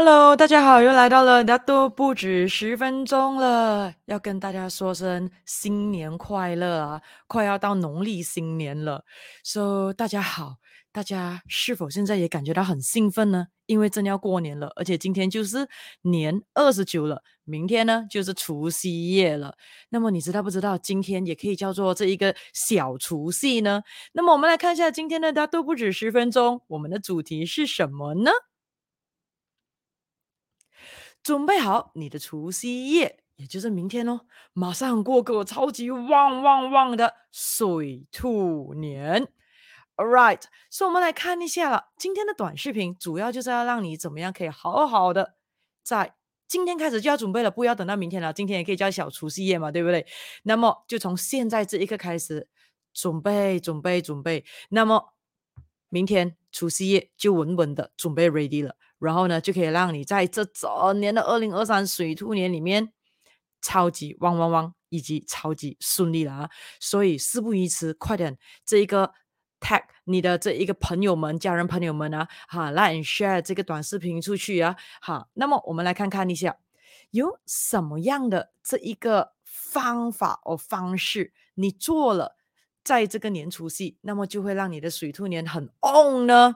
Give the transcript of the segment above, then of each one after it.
Hello，大家好，又来到了，那都不止十分钟了，要跟大家说声新年快乐啊！快要到农历新年了，So 大家好，大家是否现在也感觉到很兴奋呢？因为真要过年了，而且今天就是年二十九了，明天呢就是除夕夜了。那么你知道不知道，今天也可以叫做这一个小除夕呢？那么我们来看一下今天的，那都不止十分钟，我们的主题是什么呢？准备好你的除夕夜，也就是明天哦，马上过个超级旺旺旺的水兔年。All right，所以我们来看一下了。今天的短视频主要就是要让你怎么样可以好好的在今天开始就要准备了，不要等到明天了。今天也可以叫小除夕夜嘛，对不对？那么就从现在这一刻开始准备准备准备，那么明天除夕夜就稳稳的准备 ready 了。然后呢，就可以让你在这整年的二零二三水兔年里面，超级旺旺旺，以及超级顺利了啊！所以事不宜迟，快点这一个 tag 你的这一个朋友们、家人朋友们啊，哈，来 share 这个短视频出去啊，好，那么我们来看看一下，有什么样的这一个方法或方式，你做了，在这个年除夕，那么就会让你的水兔年很 on 呢？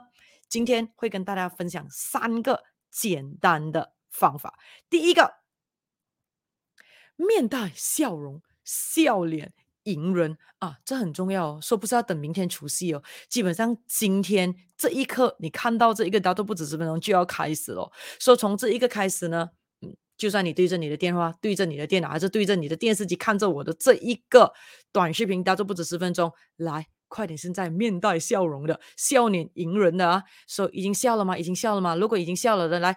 今天会跟大家分享三个简单的方法。第一个，面带笑容，笑脸迎人啊，这很重要哦。说不是要等明天除夕哦，基本上今天这一刻，你看到这一个，大都不止十分钟就要开始了。说从这一个开始呢，就算你对着你的电话、对着你的电脑，还是对着你的电视机看着我的这一个短视频，大都不止十分钟，来。快点！现在面带笑容的笑脸迎人的啊，说、已经笑了吗？已经笑了吗？如果已经笑了的，来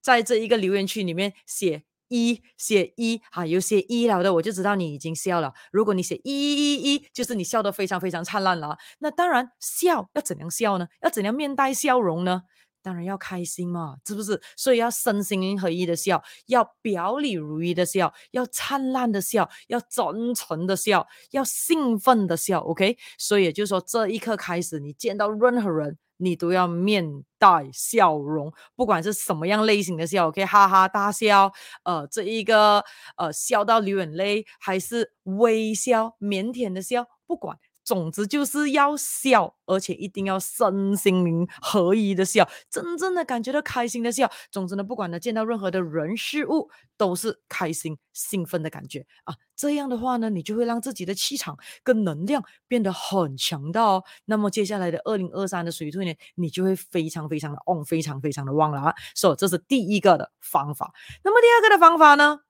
在这一个留言区里面写一写一啊，有写一了的，我就知道你已经笑了。如果你写一一一一，就是你笑得非常非常灿烂了。那当然，笑要怎样笑呢？要怎样面带笑容呢？当然要开心嘛，是不是？所以要身心合一的笑，要表里如一的笑，要灿烂的笑，要真诚的笑，要兴奋的笑。OK，所以也就是说，这一刻开始，你见到任何人，你都要面带笑容，不管是什么样类型的笑，OK，哈哈大笑，呃，这一个呃笑到流眼泪，还是微笑腼腆的笑，不管。总之就是要笑，而且一定要身心灵合一的笑，真正的感觉到开心的笑。总之呢，不管呢见到任何的人事物，都是开心兴奋的感觉啊。这样的话呢，你就会让自己的气场跟能量变得很强大哦。那么接下来的二零二三的水兔年，你就会非常非常的旺，非常非常的旺了啊。所以这是第一个的方法。那么第二个的方法呢？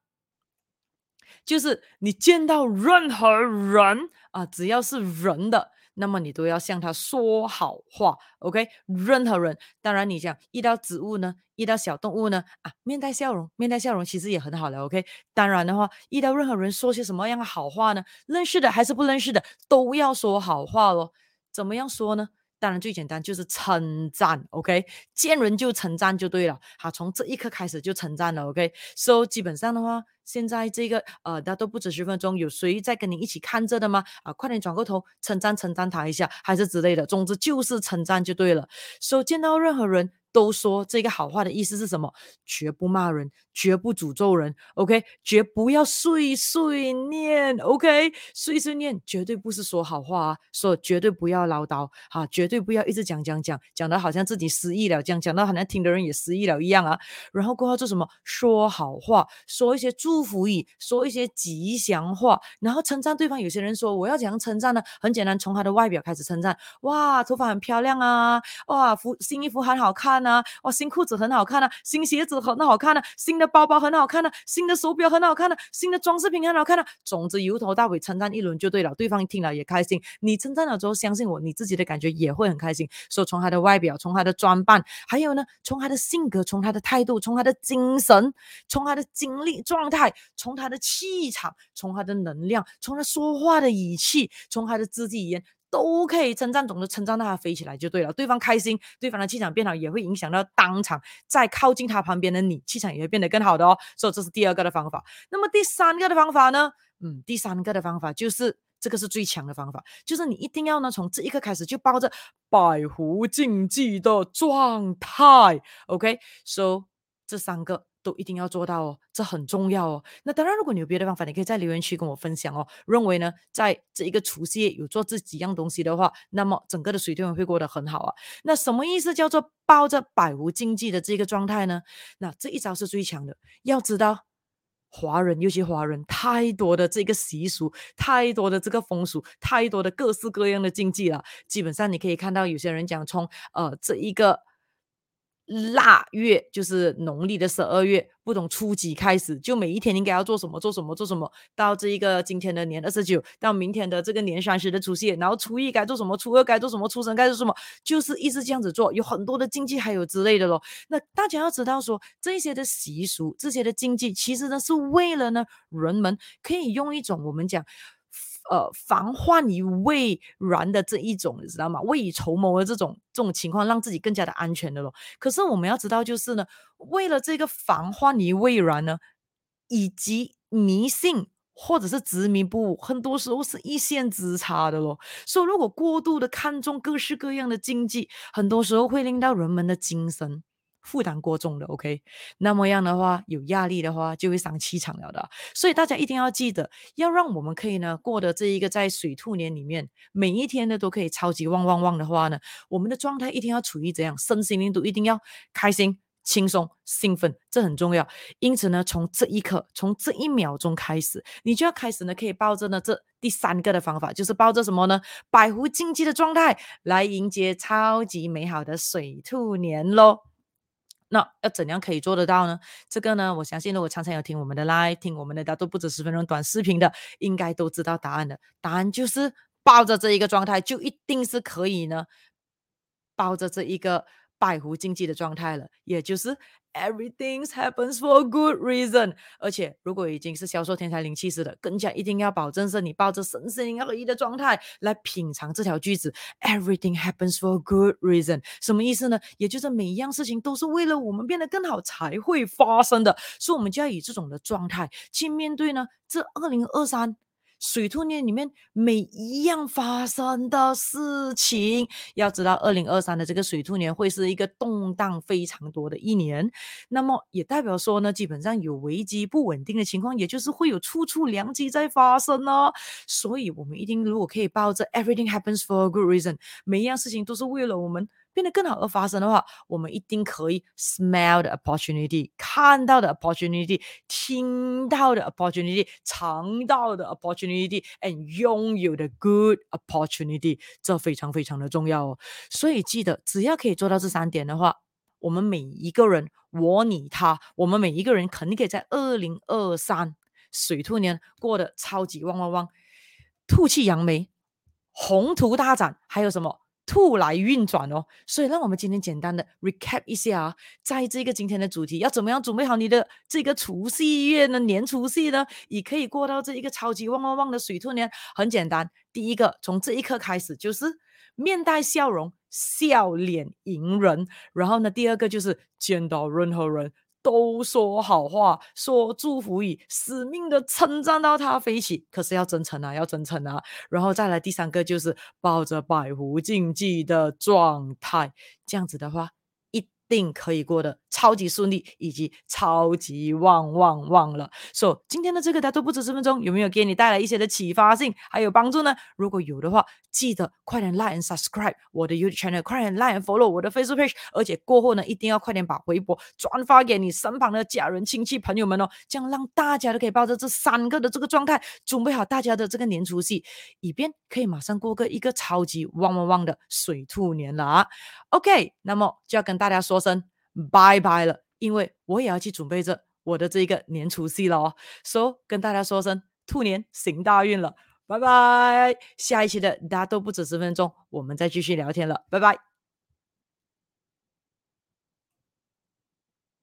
就是你见到任何人啊，只要是人的，那么你都要向他说好话，OK？任何人，当然你讲遇到植物呢，遇到小动物呢，啊，面带笑容，面带笑容其实也很好了，OK？当然的话，遇到任何人说些什么样的好话呢？认识的还是不认识的，都要说好话喽。怎么样说呢？当然最简单就是称赞，OK？见人就称赞就对了，好，从这一刻开始就称赞了，OK？所以基本上的话。现在这个呃，大家都不止十分钟，有谁在跟你一起看着的吗？啊，快点转过头称赞称赞他一下，还是之类的。总之就是称赞就对了。So 见到任何人。都说这个好话的意思是什么？绝不骂人，绝不诅咒人，OK？绝不要碎碎念，OK？碎碎念绝对不是说好话啊，说绝对不要唠叨，啊，绝对不要一直讲讲讲，讲的好像自己失忆了，讲讲到好像听的人也失忆了一样啊。然后过后做什么？说好话，说一些祝福语，说一些吉祥话，然后称赞对方。有些人说我要怎样称赞呢？很简单，从他的外表开始称赞。哇，头发很漂亮啊！哇，服新衣服很好看。啊！哇，新裤子很好看啊，新鞋子很好看啊，新的包包很好看啊，新的手表很好看啊，新的装饰品很好看啊。总之由头到尾称赞一轮就对了，对方听了也开心。你称赞了之后，相信我，你自己的感觉也会很开心。所以从他的外表，从他的装扮，还有呢，从他的性格，从他的态度，从他的精神，从他的精力状态，从他的气场，从他的能量，从他说话的语气，从他的肢体语言。都可以称赞，总之称赞到他飞起来就对了。对方开心，对方的气场变好，也会影响到当场在靠近他旁边的你，气场也会变得更好的哦。所以这是第二个的方法。那么第三个的方法呢？嗯，第三个的方法就是这个是最强的方法，就是你一定要呢从这一刻开始就抱着百无禁忌的状态。OK，so、这三个都一定要做到哦，这很重要哦。那当然，如果你有别的方法，你可以在留言区跟我分享哦。认为呢，在这一个除夕夜有做这几样东西的话，那么整个的水兔年会过得很好啊。那什么意思叫做抱着百无禁忌的这个状态呢？那这一招是最强的。要知道，华人尤其华人太多的这个习俗，太多的这个风俗，太多的各式各样的禁忌了。基本上你可以看到，有些人讲从呃这一个。腊月就是农历的十二月，不懂初几开始，就每一天应该要做什么，做什么，做什么。到这一个今天的年二十九，到明天的这个年三十的除夕，然后初一该做什么，初二该做什么，初三该做什么，就是一直这样子做，有很多的禁忌还有之类的咯。那大家要知道说，这些的习俗，这些的禁忌，其实呢是为了呢，人们可以用一种我们讲。呃，防患于未然的这一种，你知道吗？未雨绸缪的这种这种情况，让自己更加的安全的咯。可是我们要知道，就是呢，为了这个防患于未然呢，以及迷信或者是执迷不悟，很多时候是一线之差的咯。所以，如果过度的看重各式各样的禁忌，很多时候会令到人们的精神。负担过重的，OK，那么样的话，有压力的话，就会伤气场了的。所以大家一定要记得，要让我们可以呢过的这一个在水兔年里面，每一天呢都可以超级旺旺旺的话呢，我们的状态一定要处于怎样，身心灵都一定要开心、轻松、兴奋，这很重要。因此呢，从这一刻，从这一秒钟开始，你就要开始呢，可以抱着呢这第三个的方法，就是抱着什么呢？百无禁忌的状态来迎接超级美好的水兔年喽。那要怎样可以做得到呢？这个呢，我相信如果常常有听我们的 live，听我们的大都不止十分钟短视频的，应该都知道答案的。答案就是抱着这一个状态，就一定是可以呢，抱着这一个。百无禁忌的状态了，也就是 everything happens for a good reason。而且，如果已经是销售天才零七师的，更加一定要保证是你抱着身心合一的状态来品尝这条句子。Everything happens for a good reason，什么意思呢？也就是每一样事情都是为了我们变得更好才会发生的，所以我们就要以这种的状态去面对呢，这二零二三。水兔年里面每一样发生的事情，要知道，二零二三的这个水兔年会是一个动荡非常多的一年，那么也代表说呢，基本上有危机不稳定的情况，也就是会有处处良机在发生呢。所以，我们一定如果可以抱着 “everything happens for a good reason”，每一样事情都是为了我们。变得更好而发生的话，我们一定可以 smell the opportunity，看到的 opportunity，听到的 opportunity，尝到的 opportunity，and 拥有的 good opportunity，这非常非常的重要哦。所以记得，只要可以做到这三点的话，我们每一个人，我、你、他，我们每一个人肯定可以在二零二三水兔年过得超级旺旺旺，吐气扬眉，宏图大展，还有什么？兔来运转哦，所以让我们今天简单的 recap 一下啊，在这个今天的主题，要怎么样准备好你的这个除夕夜呢？年除夕呢，也可以过到这一个超级旺旺旺的水兔年。很简单，第一个从这一刻开始就是面带笑容，笑脸迎人。然后呢，第二个就是见到任何人。都说好话，说祝福语，死命的称赞到他飞起。可是要真诚啊，要真诚啊。然后再来第三个，就是抱着百无禁忌的状态，这样子的话。定可以过得超级顺利，以及超级旺旺旺了。所、so, 以今天的这个大都不止十分钟，有没有给你带来一些的启发性，还有帮助呢？如果有的话，记得快点 like and subscribe 我的 YouTube channel，快点 like and follow 我的 Facebook page，而且过后呢，一定要快点把微博转发给你身旁的家人、亲戚、朋友们哦，这样让大家都可以抱着这三个的这个状态，准备好大家的这个年初戏，以便可以马上过个一个超级旺旺旺的水兔年了啊。OK，那么就要跟大家说声拜拜了，因为我也要去准备着我的这一个年除夕了哦。So 跟大家说声兔年行大运了，拜拜。下一期的大家都不止十分钟，我们再继续聊天了，拜拜。